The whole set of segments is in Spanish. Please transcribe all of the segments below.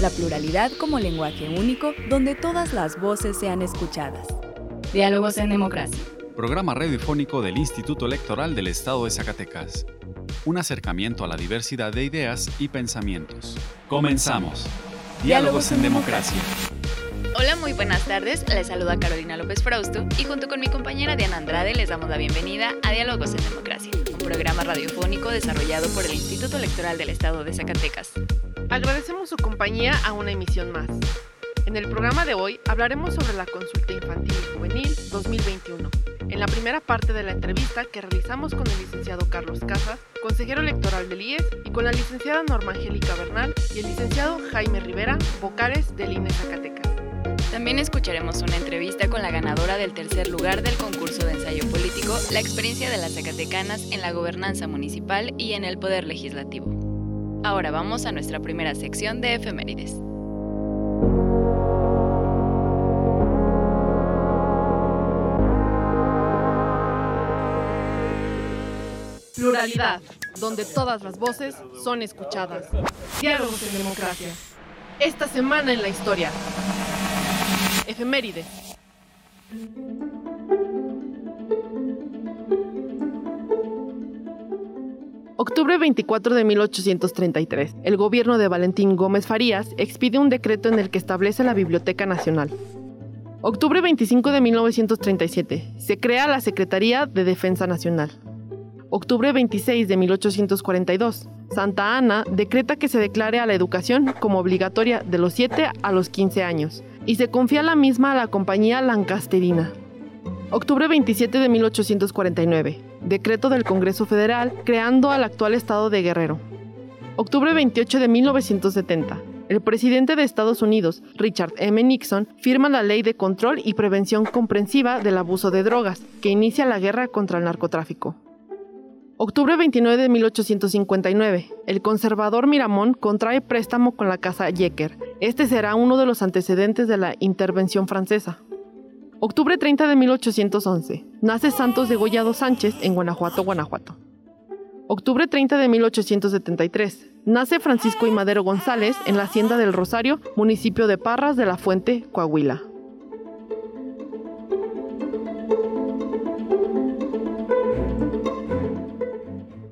La pluralidad como lenguaje único donde todas las voces sean escuchadas. Diálogos en Democracia. Programa radiofónico del Instituto Electoral del Estado de Zacatecas. Un acercamiento a la diversidad de ideas y pensamientos. Comenzamos. Diálogos en Democracia. Hola, muy buenas tardes. Les saluda Carolina López Frausto y junto con mi compañera Diana Andrade les damos la bienvenida a Diálogos en Democracia, un programa radiofónico desarrollado por el Instituto Electoral del Estado de Zacatecas. Agradecemos su compañía a una emisión más. En el programa de hoy hablaremos sobre la consulta infantil y juvenil 2021. En la primera parte de la entrevista que realizamos con el licenciado Carlos Casas, consejero electoral del IES, y con la licenciada Norma Angélica Bernal y el licenciado Jaime Rivera, vocales del INE Zacatecas. También escucharemos una entrevista con la ganadora del tercer lugar del concurso de ensayo político, la experiencia de las zacatecanas en la gobernanza municipal y en el poder legislativo. Ahora vamos a nuestra primera sección de efemérides. Pluralidad, donde todas las voces son escuchadas. Diálogos en democracia. Esta semana en la historia. Efeméride. Octubre 24 de 1833. El gobierno de Valentín Gómez Farías expide un decreto en el que establece la Biblioteca Nacional. Octubre 25 de 1937. Se crea la Secretaría de Defensa Nacional. Octubre 26 de 1842. Santa Ana decreta que se declare a la educación como obligatoria de los 7 a los 15 años y se confía la misma a la compañía lancasterina. Octubre 27 de 1849. Decreto del Congreso Federal creando al actual estado de Guerrero. Octubre 28 de 1970. El presidente de Estados Unidos, Richard M. Nixon, firma la Ley de Control y Prevención Comprensiva del Abuso de Drogas, que inicia la guerra contra el narcotráfico. Octubre 29 de 1859. El conservador Miramón contrae préstamo con la casa Yecker. Este será uno de los antecedentes de la intervención francesa. Octubre 30 de 1811. Nace Santos Degollado Sánchez en Guanajuato, Guanajuato. Octubre 30 de 1873. Nace Francisco y Madero González en la Hacienda del Rosario, municipio de Parras de la Fuente, Coahuila.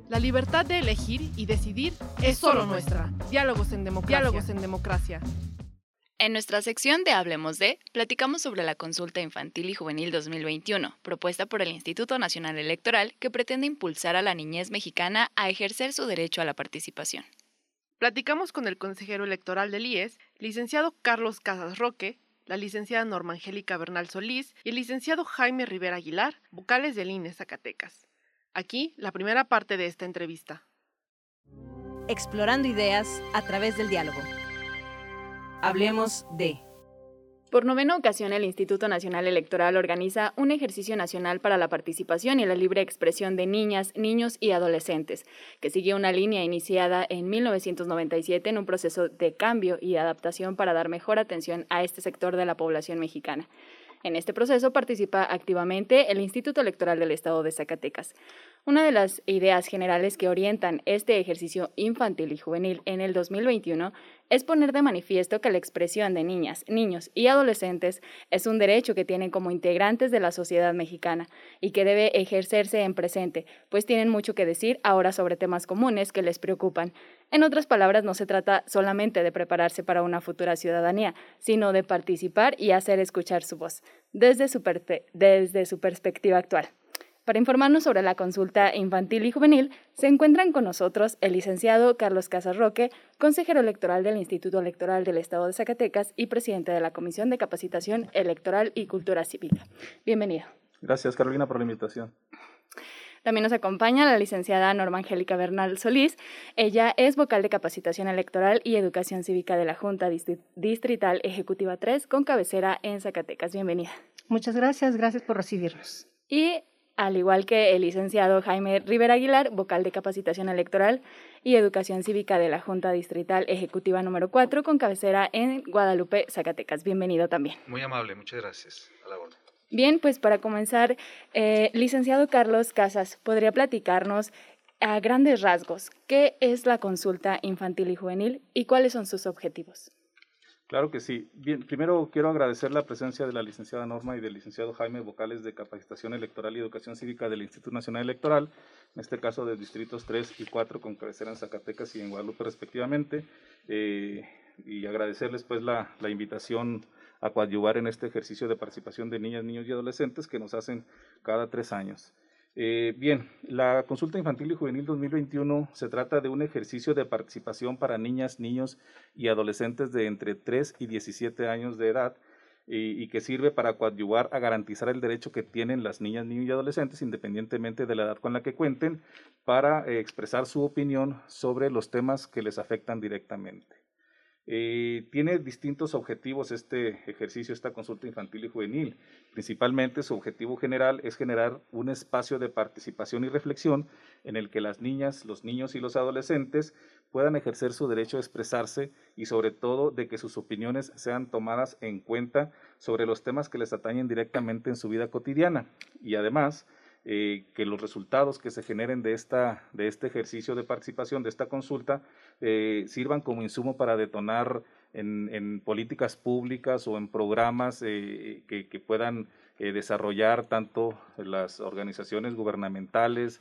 La libertad de elegir y decidir es solo nuestra. Diálogos en democracia. Diálogos en democracia. En nuestra sección de Hablemos de, platicamos sobre la consulta infantil y juvenil 2021, propuesta por el Instituto Nacional Electoral que pretende impulsar a la niñez mexicana a ejercer su derecho a la participación. Platicamos con el consejero electoral del IES, licenciado Carlos Casas Roque, la licenciada Norma Angélica Bernal Solís y el licenciado Jaime Rivera Aguilar, vocales del INE Zacatecas. Aquí la primera parte de esta entrevista. Explorando ideas a través del diálogo. Hablemos de... Por novena ocasión, el Instituto Nacional Electoral organiza un ejercicio nacional para la participación y la libre expresión de niñas, niños y adolescentes, que sigue una línea iniciada en 1997 en un proceso de cambio y adaptación para dar mejor atención a este sector de la población mexicana. En este proceso participa activamente el Instituto Electoral del Estado de Zacatecas. Una de las ideas generales que orientan este ejercicio infantil y juvenil en el 2021 es poner de manifiesto que la expresión de niñas, niños y adolescentes es un derecho que tienen como integrantes de la sociedad mexicana y que debe ejercerse en presente, pues tienen mucho que decir ahora sobre temas comunes que les preocupan. En otras palabras, no se trata solamente de prepararse para una futura ciudadanía, sino de participar y hacer escuchar su voz desde su, desde su perspectiva actual. Para informarnos sobre la consulta infantil y juvenil, se encuentran con nosotros el licenciado Carlos Casarroque, consejero electoral del Instituto Electoral del Estado de Zacatecas y presidente de la Comisión de Capacitación Electoral y Cultura Cívica. Bienvenido. Gracias, Carolina, por la invitación. También nos acompaña la licenciada Norma Angélica Bernal Solís. Ella es vocal de capacitación electoral y educación cívica de la Junta Distrital Ejecutiva 3 con cabecera en Zacatecas. Bienvenida. Muchas gracias, gracias por recibirnos. Y al igual que el licenciado Jaime Rivera Aguilar, vocal de capacitación electoral y educación cívica de la Junta Distrital Ejecutiva número 4, con cabecera en Guadalupe, Zacatecas. Bienvenido también. Muy amable, muchas gracias. A la orden. Bien, pues para comenzar, eh, licenciado Carlos Casas, ¿podría platicarnos a grandes rasgos qué es la consulta infantil y juvenil y cuáles son sus objetivos? Claro que sí. Bien, primero quiero agradecer la presencia de la licenciada Norma y del licenciado Jaime, vocales de capacitación electoral y educación cívica del Instituto Nacional Electoral, en este caso de distritos 3 y 4 con cabecera en Zacatecas y en Guadalupe respectivamente, eh, y agradecerles pues la, la invitación a coadyuvar en este ejercicio de participación de niñas, niños y adolescentes que nos hacen cada tres años. Eh, bien, la consulta infantil y juvenil 2021 se trata de un ejercicio de participación para niñas, niños y adolescentes de entre 3 y 17 años de edad y, que sirve para coadyuvar a garantizar el derecho que tienen las niñas, niños y adolescentes, independientemente de la edad con la que cuenten, para eh, expresar su opinión sobre los temas que les afectan directamente. Eh, tiene distintos objetivos este ejercicio, esta consulta infantil y juvenil. Principalmente su objetivo general es generar un espacio de participación y reflexión en el que las niñas, los niños y los adolescentes puedan ejercer su derecho a expresarse y sobre todo de que sus opiniones sean tomadas en cuenta sobre los temas que les atañen directamente en su vida cotidiana. Y además, eh, que los resultados que se generen de, esta, de este ejercicio de participación, de esta consulta, eh, sirvan como insumo para detonar en, políticas públicas o en programas eh, que, que, puedan desarrollar tanto las organizaciones gubernamentales,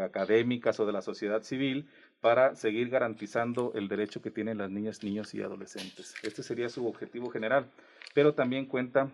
académicas o de la sociedad civil para seguir garantizando el derecho que tienen las niñas, niños y adolescentes. Este sería su objetivo general, pero también cuenta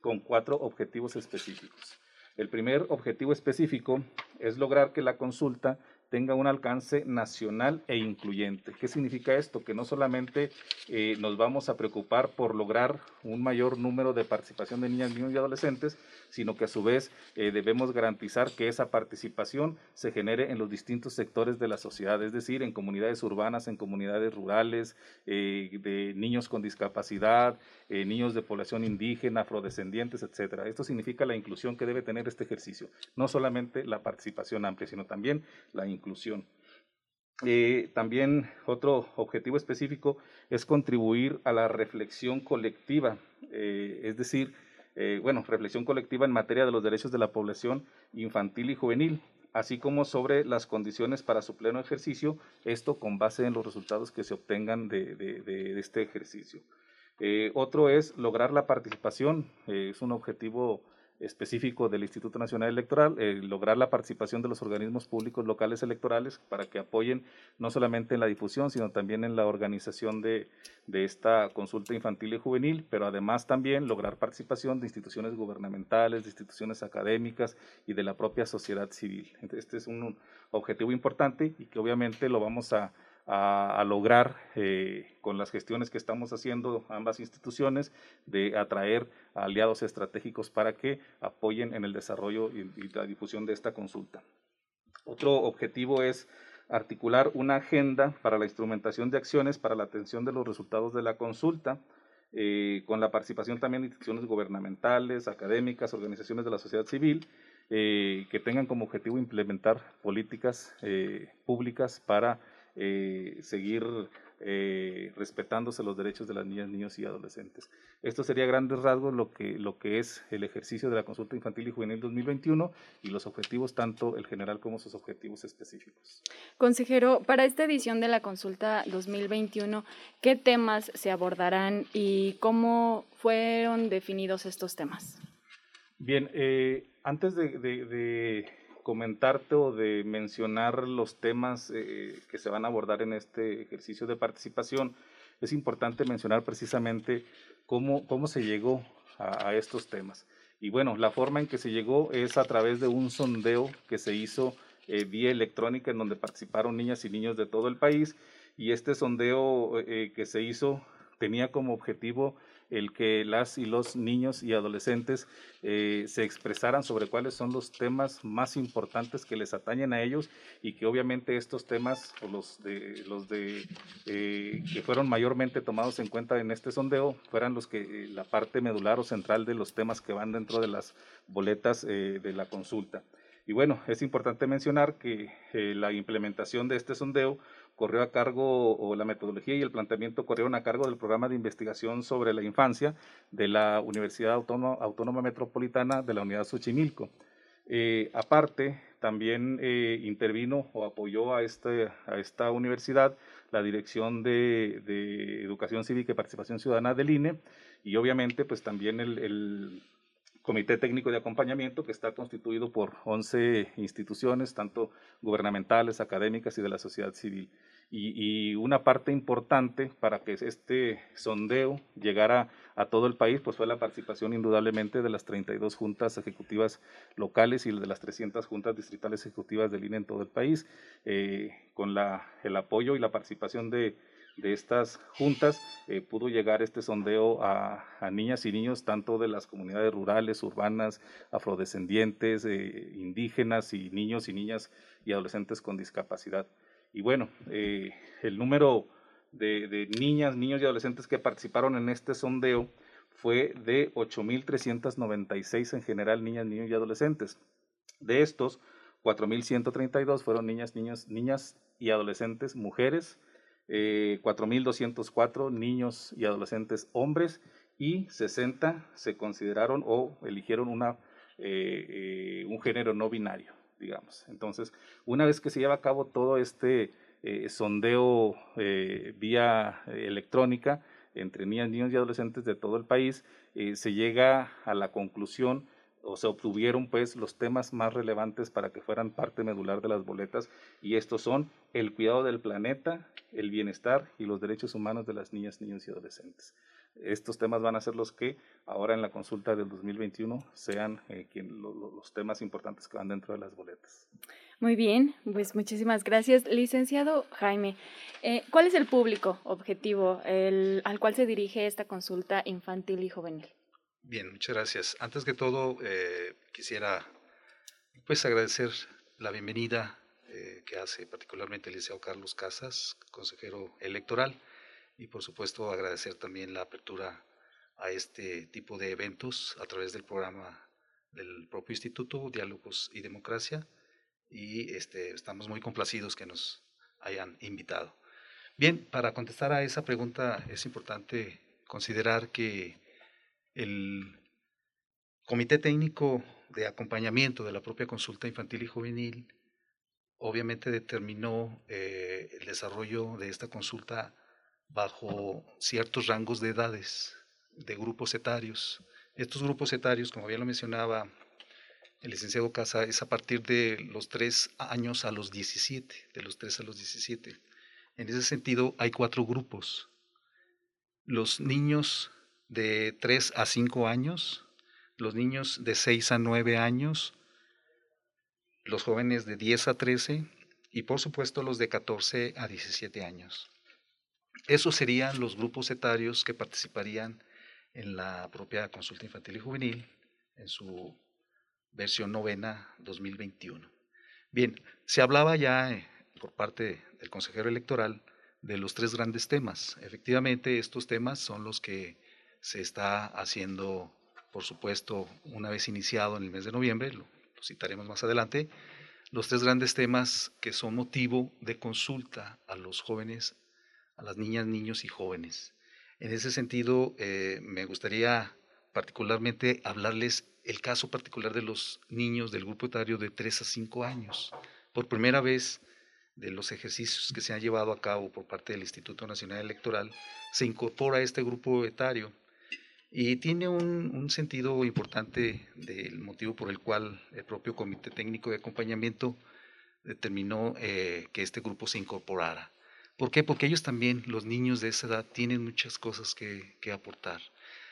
con cuatro objetivos específicos. El primer objetivo específico es lograr que la consulta tenga un alcance nacional e incluyente. ¿Qué significa esto? Que no solamente eh, nos vamos a preocupar por lograr un mayor número de participación de niñas, niños y adolescentes, sino que a su vez eh, debemos garantizar que esa participación se genere en los distintos sectores de la sociedad, es decir, en comunidades urbanas, en comunidades rurales, eh, de niños con discapacidad, niños de población indígena, afrodescendientes, etcétera. Esto significa la inclusión que debe tener este ejercicio, no solamente la participación amplia, sino también la inclusión inclusión. Eh, también otro objetivo específico es contribuir a la reflexión colectiva, eh, es decir, eh, bueno, reflexión colectiva en materia de los derechos de la población infantil y juvenil, así como sobre las condiciones para su pleno ejercicio, esto con base en los resultados que se obtengan de este ejercicio. otro es lograr la participación, es un objetivo específico del Instituto Nacional Electoral, eh, lograr la participación de los organismos públicos locales electorales para que apoyen no solamente en la difusión, sino también en la organización de, de esta consulta infantil y juvenil, pero además también lograr participación de instituciones gubernamentales, de instituciones académicas y de la propia sociedad civil. Este es un objetivo importante y que obviamente lo vamos a a, lograr eh, con las gestiones que estamos haciendo ambas instituciones de atraer aliados estratégicos para que apoyen en el desarrollo y, la difusión de esta consulta. Otro objetivo es articular una agenda para la instrumentación de acciones para la atención de los resultados de la consulta, eh, con la participación también de instituciones gubernamentales, académicas, organizaciones de la sociedad civil, eh, que tengan como objetivo implementar políticas públicas para eh, seguir eh, respetándose los derechos de las niñas, niños y adolescentes. Esto sería a grandes rasgos lo que, lo que es el ejercicio de la consulta infantil y juvenil 2021 y los objetivos, tanto el general como sus objetivos específicos. Consejero, para esta edición de la consulta 2021, ¿qué temas se abordarán y cómo fueron definidos estos temas? Bien, eh, antes de comentarte o de mencionar los temas eh, que se van a abordar en este ejercicio de participación, es importante mencionar precisamente cómo, cómo se llegó a, estos temas. Y bueno, la forma en que se llegó es a través de un sondeo que se hizo eh, vía electrónica en donde participaron niñas y niños de todo el país. Y este sondeo eh, que se hizo tenía como objetivo el que las y los niños y adolescentes eh, se expresaran sobre cuáles son los temas más importantes que les atañen a ellos y que obviamente estos temas o los de los de eh, que fueron mayormente tomados en cuenta en este sondeo fueran los que eh, la parte medular o central de los temas que van dentro de las boletas de la consulta. Y bueno, es importante mencionar que la implementación de este sondeo corrió a cargo, o la metodología y el planteamiento corrieron a cargo del programa de investigación sobre la infancia de la Universidad Autónoma, Metropolitana de la Unidad Xochimilco. Eh, aparte, también eh, intervino o apoyó a, este, a esta universidad la Dirección de, Educación Cívica y Participación Ciudadana del INE y obviamente pues también el comité técnico de acompañamiento que está constituido por 11 instituciones, tanto gubernamentales, académicas y de la sociedad civil. Y, una parte importante para que este sondeo llegara a todo el país, pues fue la participación indudablemente de las 32 juntas ejecutivas locales y de las 300 juntas distritales ejecutivas del INE en todo el país, eh, con el apoyo y la participación de de estas juntas eh, pudo llegar este sondeo a, niñas y niños tanto de las comunidades rurales, urbanas, afrodescendientes, eh, indígenas y niños y niñas y adolescentes con discapacidad. Y bueno, eh, el número de, de, niñas, niños y adolescentes que participaron en este sondeo fue de 8.396 en general, niñas, niños y adolescentes. De estos, 4.132 fueron niñas, niños, niñas y adolescentes mujeres, eh, 4.204 niños y adolescentes hombres y 60 se consideraron o eligieron una, eh, eh, un género no binario, digamos. Entonces, una vez que se lleva a cabo todo este eh, sondeo vía electrónica entre niñas, niños y adolescentes de todo el país, se llega a la conclusión o se obtuvieron pues los temas más relevantes para que fueran parte medular de las boletas y estos son el cuidado del planeta, el bienestar y los derechos humanos de las niñas, niños y adolescentes. Estos temas van a ser los que ahora en la consulta del 2021 sean eh, los temas importantes que van dentro de las boletas. Muy bien, pues muchísimas gracias. Licenciado Jaime, eh, ¿cuál es el público objetivo al cual se dirige esta consulta infantil y juvenil? Bien, muchas gracias. Antes que todo, eh, quisiera pues agradecer la bienvenida eh, que hace particularmente el licenciado Carlos Casas, consejero electoral, y por supuesto agradecer también la apertura a este tipo de eventos a través del programa del propio instituto, Diálogos y Democracia, y este, estamos muy complacidos que nos hayan invitado. Bien, para contestar a esa pregunta es importante considerar que el Comité Técnico de Acompañamiento de la propia consulta infantil y juvenil obviamente determinó eh, el desarrollo de esta consulta bajo ciertos rangos de edades, de grupos etarios. Estos grupos etarios, como bien lo mencionaba el licenciado Casa, es a partir de los 3 años a los 17, de los 3 a los 17. En ese sentido, hay cuatro grupos. Los niños de 3 a 5 años, los niños de 6 a 9 años, los jóvenes de 10 a 13 y por supuesto los de 14 a 17 años. Esos serían los grupos etarios que participarían en la propia consulta infantil y juvenil en su versión novena 2021. Bien, se hablaba ya eh, por parte del consejero electoral de los tres grandes temas. Efectivamente, estos temas son los que se está haciendo, por supuesto, una vez iniciado en el mes de noviembre, lo, citaremos más adelante, los tres grandes temas que son motivo de consulta a los jóvenes, a las niñas, niños y jóvenes. En ese sentido, eh, me gustaría particularmente hablarles el caso particular de los niños del grupo etario de 3 a 5 años. Por primera vez de los ejercicios que se han llevado a cabo por parte del Instituto Nacional Electoral, se incorpora este grupo etario y tiene un, sentido importante del motivo por el cual el propio Comité Técnico de Acompañamiento determinó eh, que este grupo se incorporara. ¿Por qué? Porque ellos también, los niños de esa edad, tienen muchas cosas que, que aportar.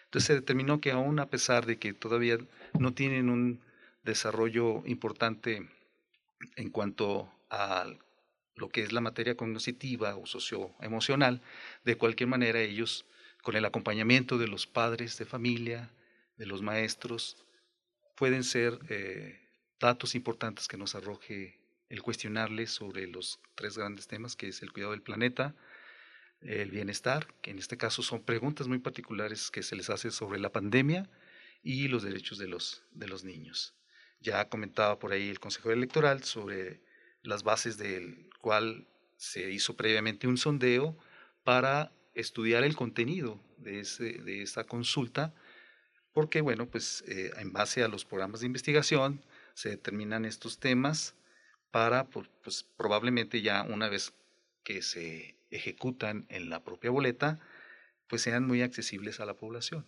Entonces se determinó que aún a pesar de que todavía no tienen un desarrollo importante en cuanto a lo que es la materia cognitiva o socioemocional, de cualquier manera ellos con el acompañamiento de los padres de familia, de los maestros, pueden ser eh, datos importantes que nos arroje el cuestionarles sobre los tres grandes temas, que es el cuidado del planeta, el bienestar, que en este caso son preguntas muy particulares que se les hace sobre la pandemia y los derechos de los, de los niños. Ya comentaba por ahí el Consejo Electoral sobre las bases del cual se hizo previamente un sondeo para estudiar el contenido de, ese, esa consulta, porque, bueno, pues eh, en base a los programas de investigación se determinan estos temas para, pues probablemente ya una vez que se ejecutan en la propia boleta, pues sean muy accesibles a la población.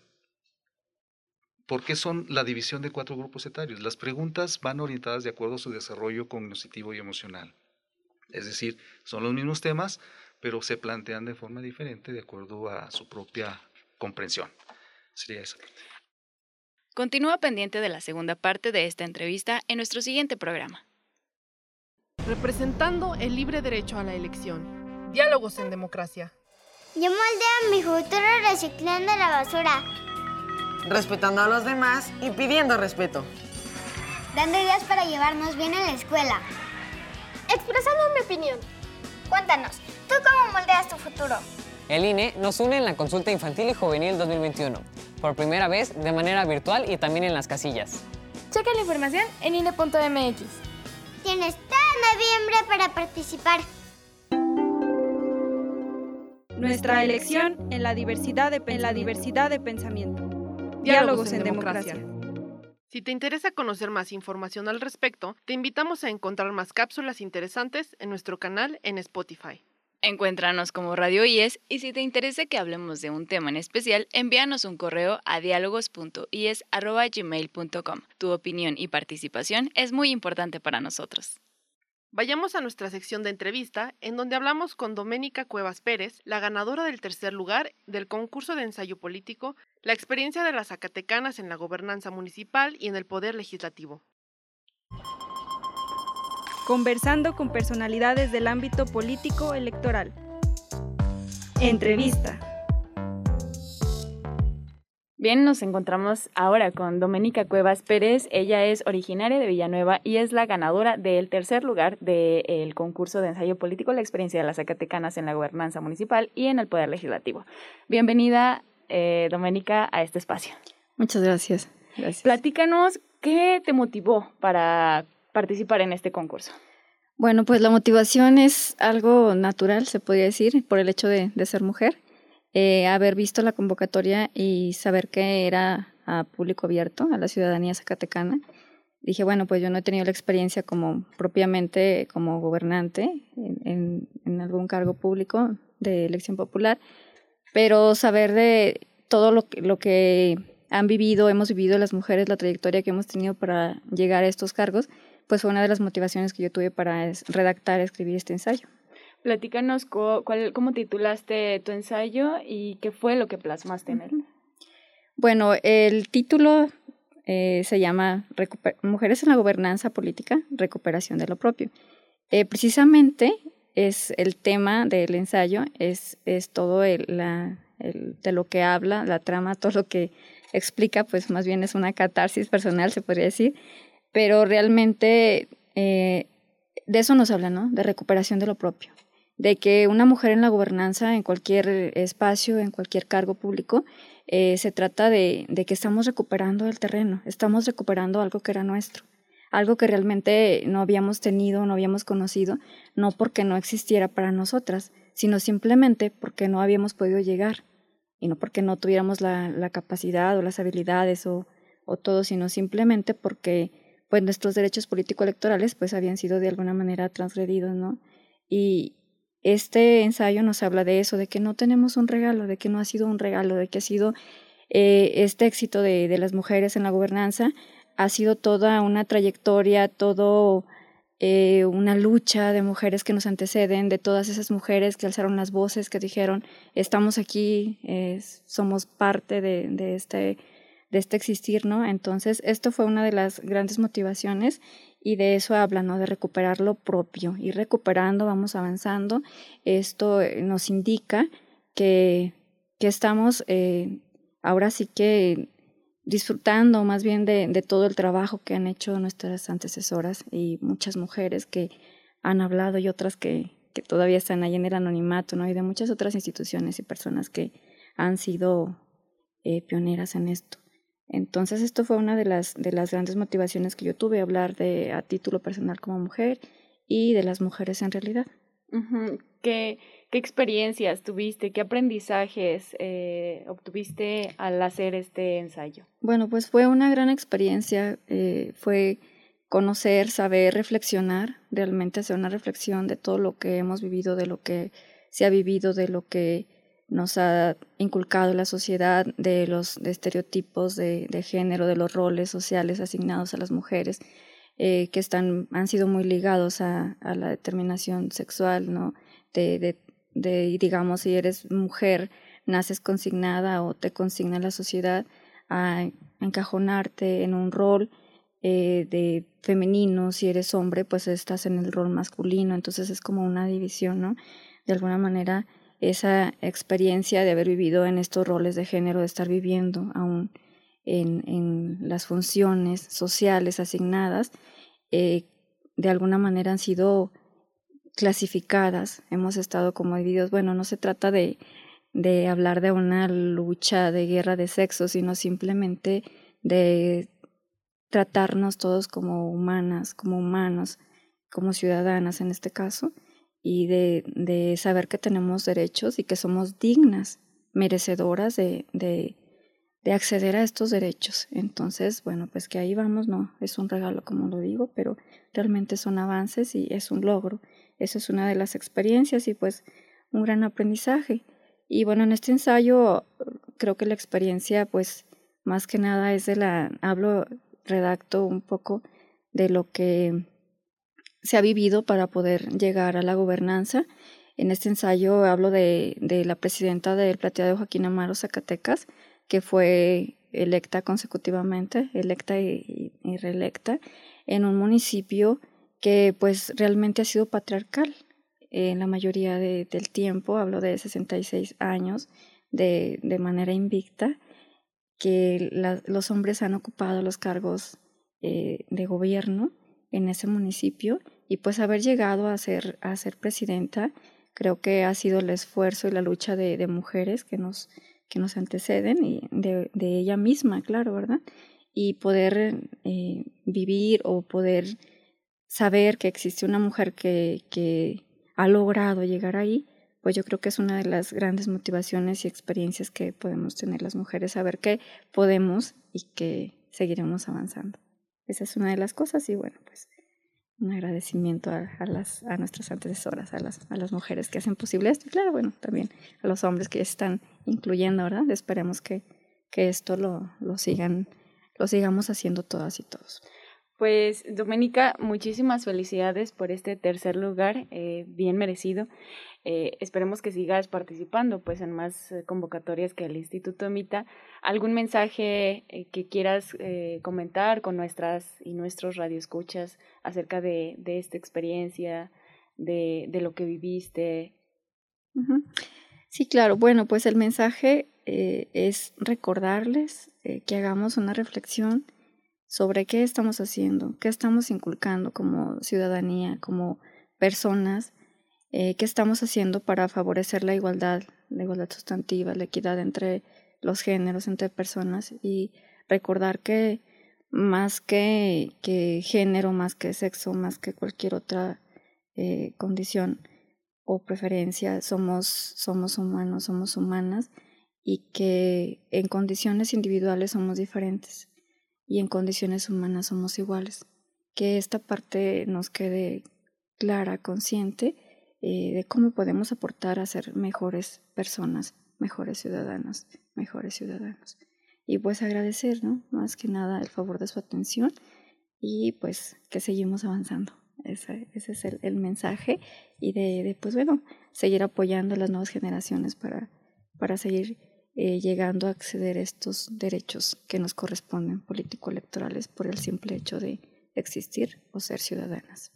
¿Por qué son la división de cuatro grupos etarios? Las preguntas van orientadas de acuerdo a su desarrollo cognitivo y emocional. Es decir, son los mismos temas, pero se plantean de forma diferente de acuerdo a su propia comprensión. Sería eso. Continúa pendiente de la segunda parte de esta entrevista en nuestro siguiente programa. Representando el libre derecho a la elección. Diálogos en democracia. Yo moldeo mi futuro reciclando la basura. Respetando a los demás y pidiendo respeto. Dando ideas para llevarnos bien en la escuela. Expresando mi opinión. Cuéntanos, ¿tú cómo moldeas tu futuro? El INE nos une en la consulta infantil y juvenil 2021, por primera vez de manera virtual y también en las casillas. Checa la información en INE.mx. Tienes todo noviembre para participar. Nuestra elección en la diversidad de, en la diversidad de pensamiento. Diálogos, Diálogos en, en democracia. democracia. Si te interesa conocer más información al respecto, te invitamos a encontrar más cápsulas interesantes en nuestro canal en Spotify. Encuéntranos como Radio IES y si te interesa que hablemos de un tema en especial, envíanos un correo a diálogos.ies.gmail.com. Tu opinión y participación es muy importante para nosotros. Vayamos a nuestra sección de entrevista, en donde hablamos con Doménica Cuevas Pérez, la ganadora del tercer lugar del concurso de ensayo político, la experiencia de las Zacatecanas en la gobernanza municipal y en el poder legislativo conversando con personalidades del ámbito político electoral. Entrevista. Bien, nos encontramos ahora con Doménica Cuevas Pérez. Ella es originaria de Villanueva y es la ganadora del tercer lugar del concurso de ensayo político, la experiencia de las Zacatecanas en la gobernanza municipal y en el poder legislativo. Bienvenida, eh, Doménica, a este espacio. Muchas gracias. gracias. Platícanos qué te motivó para participar en este concurso? Bueno, pues la motivación es algo natural, se podría decir, por el hecho de, ser mujer. Eh, haber visto la convocatoria y saber que era a público abierto, a la ciudadanía zacatecana. Dije, bueno, pues yo no he tenido la experiencia como propiamente como gobernante en, algún cargo público de elección popular, pero saber de todo lo, lo que han vivido, hemos vivido las mujeres, la trayectoria que hemos tenido para llegar a estos cargos, pues fue una de las motivaciones que yo tuve para redactar, escribir este ensayo. Platícanos cuál, cómo titulaste tu ensayo y qué fue lo que plasmaste en él. Bueno, el título eh, se llama Mujeres en la Gobernanza Política, Recuperación de lo Propio. Eh, precisamente es el tema del ensayo, es, es todo la, de lo que habla, la trama, todo lo que explica, pues más bien es una catarsis personal, se podría decir, pero realmente eh, de eso nos habla, ¿no? De recuperación de lo propio, de que una mujer en la gobernanza, en cualquier espacio, en cualquier cargo público, eh, se trata de, de que estamos recuperando el terreno, estamos recuperando algo que era nuestro algo que realmente no habíamos tenido, no habíamos conocido, no porque no existiera para nosotras, sino simplemente porque no habíamos podido llegar y no porque no tuviéramos la, la capacidad o las habilidades o, o, todo, sino simplemente porque pues nuestros derechos político-electorales pues habían sido de alguna manera transgredidos, ¿no? Y este ensayo nos habla de eso, de que no tenemos un regalo, de que no ha sido un regalo, de que ha sido eh, este éxito de, de las mujeres en la gobernanza, ha sido toda una trayectoria, todo eh, una lucha de mujeres que nos anteceden, de todas esas mujeres que alzaron las voces, que dijeron, estamos aquí, somos parte de, de, este, de este existir, ¿no? Entonces, esto fue una de las grandes motivaciones y de eso habla, ¿no? De recuperar lo propio. Y recuperando, vamos avanzando. Esto eh, nos indica que que estamos eh, ahora sí que disfrutando más bien de, de, todo el trabajo que han hecho nuestras antecesoras y muchas mujeres que han hablado y otras que, que todavía están ahí en el anonimato, ¿no? Y de muchas otras instituciones y personas que han sido eh, pioneras en esto. Entonces, esto fue una de las, de las grandes motivaciones que yo tuve, hablar de a título personal como mujer y de las mujeres en realidad. ¿Qué, ¿Qué, experiencias tuviste? ¿Qué aprendizajes eh, obtuviste al hacer este ensayo? Bueno, pues fue una gran experiencia. Eh, fue conocer, saber, reflexionar, realmente hacer una reflexión de todo lo que hemos vivido, de lo que se ha vivido, de lo que nos ha inculcado la sociedad, de los estereotipos de, género, de los roles sociales asignados a las mujeres, eh, que están, han sido muy ligados a, la determinación sexual, ¿no? De, de, de, digamos, si eres mujer, naces consignada o te consigna la sociedad a encajonarte en un rol eh, de femenino, si eres hombre, pues estás en el rol masculino, entonces es como una división, ¿no? De alguna manera, esa experiencia de haber vivido en estos roles de género, de estar viviendo aún en, en las funciones sociales asignadas, eh, de alguna manera han sido clasificadas, hemos estado como divididos, bueno, no se trata de, de hablar de una lucha de guerra de sexo, sino simplemente de tratarnos todos como humanas, como humanos, como ciudadanas en este caso, y de, de saber que tenemos derechos y que somos dignas, merecedoras de, de, de acceder a estos derechos. Entonces, bueno, pues que ahí vamos, no, es un regalo como lo digo, pero realmente son avances y es un logro. Esa es una de las experiencias y pues un gran aprendizaje. Y bueno, en este ensayo creo que la experiencia pues más que nada es de la, hablo redacto un poco de lo que se ha vivido para poder llegar a la gobernanza. En este ensayo hablo de, de la presidenta del plateado Joaquín Amaro Zacatecas, que fue electa consecutivamente, electa y, reelecta, en un municipio que pues realmente ha sido patriarcal en la mayoría de, del tiempo, hablo de 66 años de, de manera invicta, que los hombres han ocupado los cargos eh, de gobierno en ese municipio y pues haber llegado a ser, a ser presidenta creo que ha sido el esfuerzo y la lucha de, mujeres que nos, que nos anteceden y de, de, ella misma, claro, ¿verdad? Y poder eh, vivir o poder saber que existe una mujer que, que ha logrado llegar ahí, pues yo creo que es una de las grandes motivaciones y experiencias que podemos tener las mujeres, saber que podemos y que seguiremos avanzando. Esa es una de las cosas y bueno, pues un agradecimiento a, las, a nuestras antecesoras, a las, a las mujeres que hacen posible esto y claro, bueno, también a los hombres que están incluyendo, ¿verdad? Esperemos que, que esto lo, lo, sigan, lo sigamos haciendo todas y todos. Pues, Doménica, muchísimas felicidades por este tercer lugar, eh, bien merecido. Eh, esperemos que sigas participando pues en más eh, convocatorias que el Instituto emita. ¿Algún mensaje que quieras comentar con nuestras y nuestros radioescuchas acerca de, de esta experiencia, de, de, lo que viviste? Sí, claro. Bueno, pues el mensaje es recordarles que hagamos una reflexión sobre qué estamos haciendo, qué estamos inculcando como ciudadanía, como personas, eh, qué estamos haciendo para favorecer la igualdad, la igualdad sustantiva, la equidad entre los géneros, entre personas y recordar que más que, que género, más que sexo, más que cualquier otra eh, condición o preferencia, somos, somos humanos, somos humanas y que en condiciones individuales somos diferentes y en condiciones humanas somos iguales. Que esta parte nos quede clara, consciente eh, de cómo podemos aportar a ser mejores personas, mejores ciudadanos, mejores ciudadanos. Y pues agradecer, ¿no? Más que nada el favor de su atención y pues que seguimos avanzando. Ese, ese es el, el, mensaje y de, de, pues bueno, seguir apoyando a las nuevas generaciones para, para seguir eh, llegando a acceder a estos derechos que nos corresponden político-electorales por el simple hecho de existir o ser ciudadanas.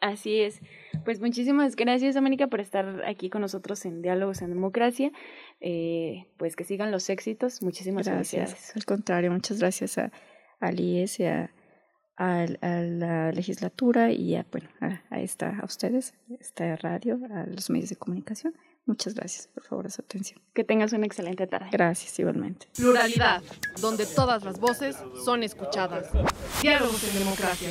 Así es. Pues muchísimas gracias, América, por estar aquí con nosotros en Diálogos en Democracia. eh, pues que sigan los éxitos. Muchísimas gracias. Al contrario, muchas gracias a, al IES y a, la legislatura y a, bueno, a, esta, a ustedes, a esta radio, a los medios de comunicación. Muchas gracias por favor su atención. Que tengas una excelente tarde. Gracias, igualmente. Pluralidad, donde todas las voces son escuchadas. Diálogos en democracia.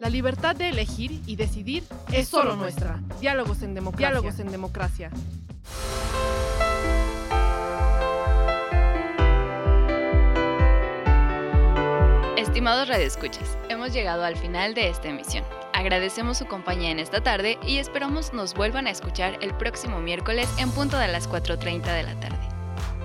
La libertad de elegir y decidir es solo nuestra. Diálogos en democracia. Diálogos en democracia. Estimados radioescuchas, hemos llegado al final de esta emisión. Agradecemos su compañía en esta tarde y esperamos nos vuelvan a escuchar el próximo miércoles en punto de las 4.30 de la tarde.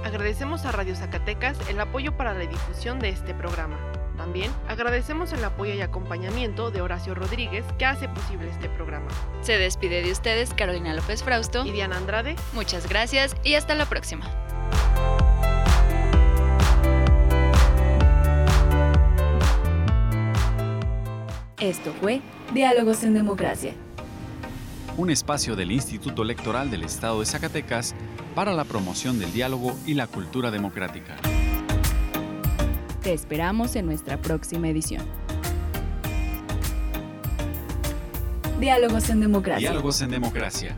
Agradecemos a Radio Zacatecas el apoyo para la difusión de este programa. También agradecemos el apoyo y acompañamiento de Horacio Rodríguez, que hace posible este programa. Se despide de ustedes Carolina López Frausto y Diana Andrade. Muchas gracias y hasta la próxima. Esto fue Diálogos en Democracia. Un espacio del Instituto Electoral del Estado de Zacatecas para la promoción del diálogo y la cultura democrática. Te esperamos en nuestra próxima edición. Diálogos en Democracia. Diálogos en Democracia.